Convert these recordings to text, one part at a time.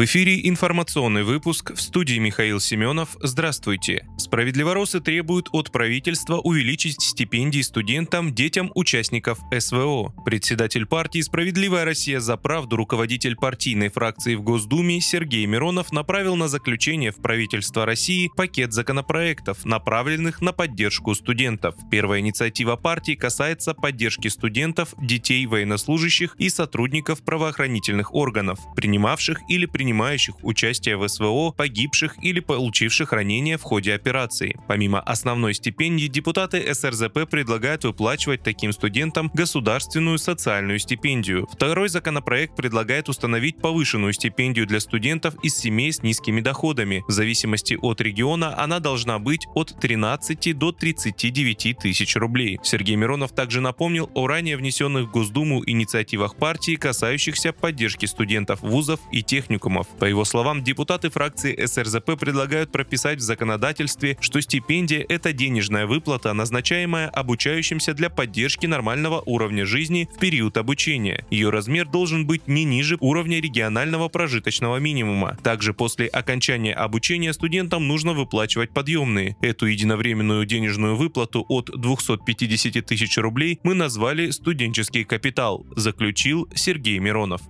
В эфире информационный выпуск в студии Михаил Семенов. Здравствуйте. Справедливоросы требуют от правительства увеличить стипендии студентам, детям участников СВО. Председатель партии «Справедливая Россия за правду», руководитель партийной фракции в Госдуме Сергей Миронов направил на заключение в правительство России пакет законопроектов, направленных на поддержку студентов. Первая инициатива партии касается поддержки студентов, детей военнослужащих и сотрудников правоохранительных органов, принимавших или принимающих участие в СВО, погибших или получивших ранения в ходе операции. Помимо основной стипендии, депутаты СРЗП предлагают выплачивать таким студентам государственную социальную стипендию. Второй законопроект предлагает установить повышенную стипендию для студентов из семей с низкими доходами. В зависимости от региона она должна быть от 13 до 39 тысяч рублей. Сергей Миронов также напомнил о ранее внесенных в Госдуму инициативах партии, касающихся поддержки студентов вузов и техникумов техникумов. По его словам, депутаты фракции СРЗП предлагают прописать в законодательстве, что стипендия – это денежная выплата, назначаемая обучающимся для поддержки нормального уровня жизни в период обучения. Ее размер должен быть не ниже уровня регионального прожиточного минимума. Также после окончания обучения студентам нужно выплачивать подъемные. Эту единовременную денежную выплату от 250 тысяч рублей мы назвали «студенческий капитал», заключил Сергей Миронов.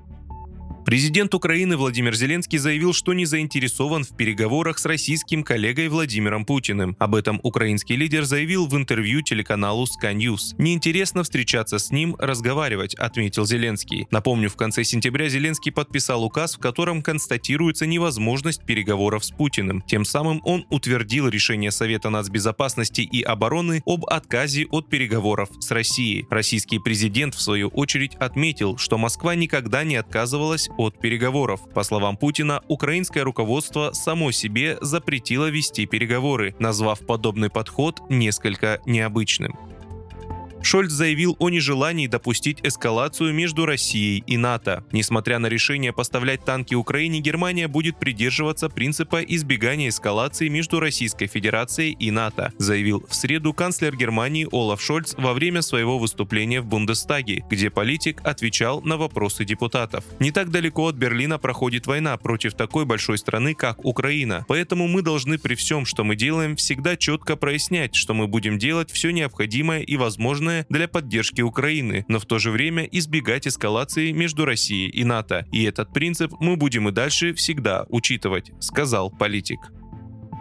Президент Украины Владимир Зеленский заявил, что не заинтересован в переговорах с российским коллегой Владимиром Путиным. Об этом украинский лидер заявил в интервью телеканалу Sky News. «Неинтересно встречаться с ним, разговаривать», — отметил Зеленский. Напомню, в конце сентября Зеленский подписал указ, в котором констатируется невозможность переговоров с Путиным. Тем самым он утвердил решение Совета нацбезопасности и обороны об отказе от переговоров с Россией. Российский президент, в свою очередь, отметил, что Москва никогда не отказывалась от переговоров. По словам Путина, украинское руководство само себе запретило вести переговоры, назвав подобный подход несколько необычным. Шольц заявил о нежелании допустить эскалацию между Россией и НАТО. Несмотря на решение поставлять танки Украине, Германия будет придерживаться принципа избегания эскалации между Российской Федерацией и НАТО, заявил в среду канцлер Германии Олаф Шольц во время своего выступления в Бундестаге, где политик отвечал на вопросы депутатов. Не так далеко от Берлина проходит война против такой большой страны, как Украина, поэтому мы должны при всем, что мы делаем, всегда четко прояснять, что мы будем делать все необходимое и возможное возможное для поддержки Украины, но в то же время избегать эскалации между Россией и НАТО. И этот принцип мы будем и дальше всегда учитывать, сказал политик.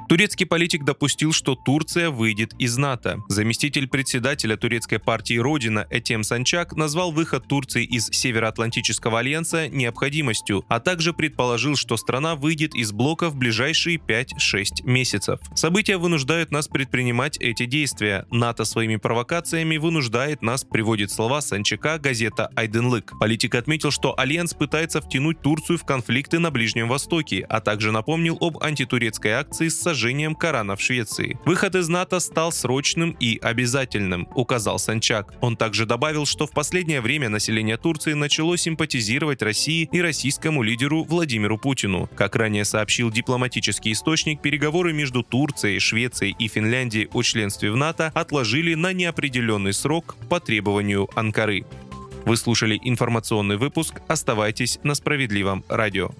Турецкий политик допустил, что Турция выйдет из НАТО. Заместитель председателя турецкой партии «Родина» Этем Санчак назвал выход Турции из Североатлантического альянса необходимостью, а также предположил, что страна выйдет из блока в ближайшие 5-6 месяцев. События вынуждают нас предпринимать эти действия. НАТО своими провокациями вынуждает нас, приводит слова Санчака газета «Айденлык». Политик отметил, что Альянс пытается втянуть Турцию в конфликты на Ближнем Востоке, а также напомнил об антитурецкой акции с сожжением сожжением Корана в Швеции. Выход из НАТО стал срочным и обязательным, указал Санчак. Он также добавил, что в последнее время население Турции начало симпатизировать России и российскому лидеру Владимиру Путину. Как ранее сообщил дипломатический источник, переговоры между Турцией, Швецией и Финляндией о членстве в НАТО отложили на неопределенный срок по требованию Анкары. Вы слушали информационный выпуск. Оставайтесь на справедливом радио.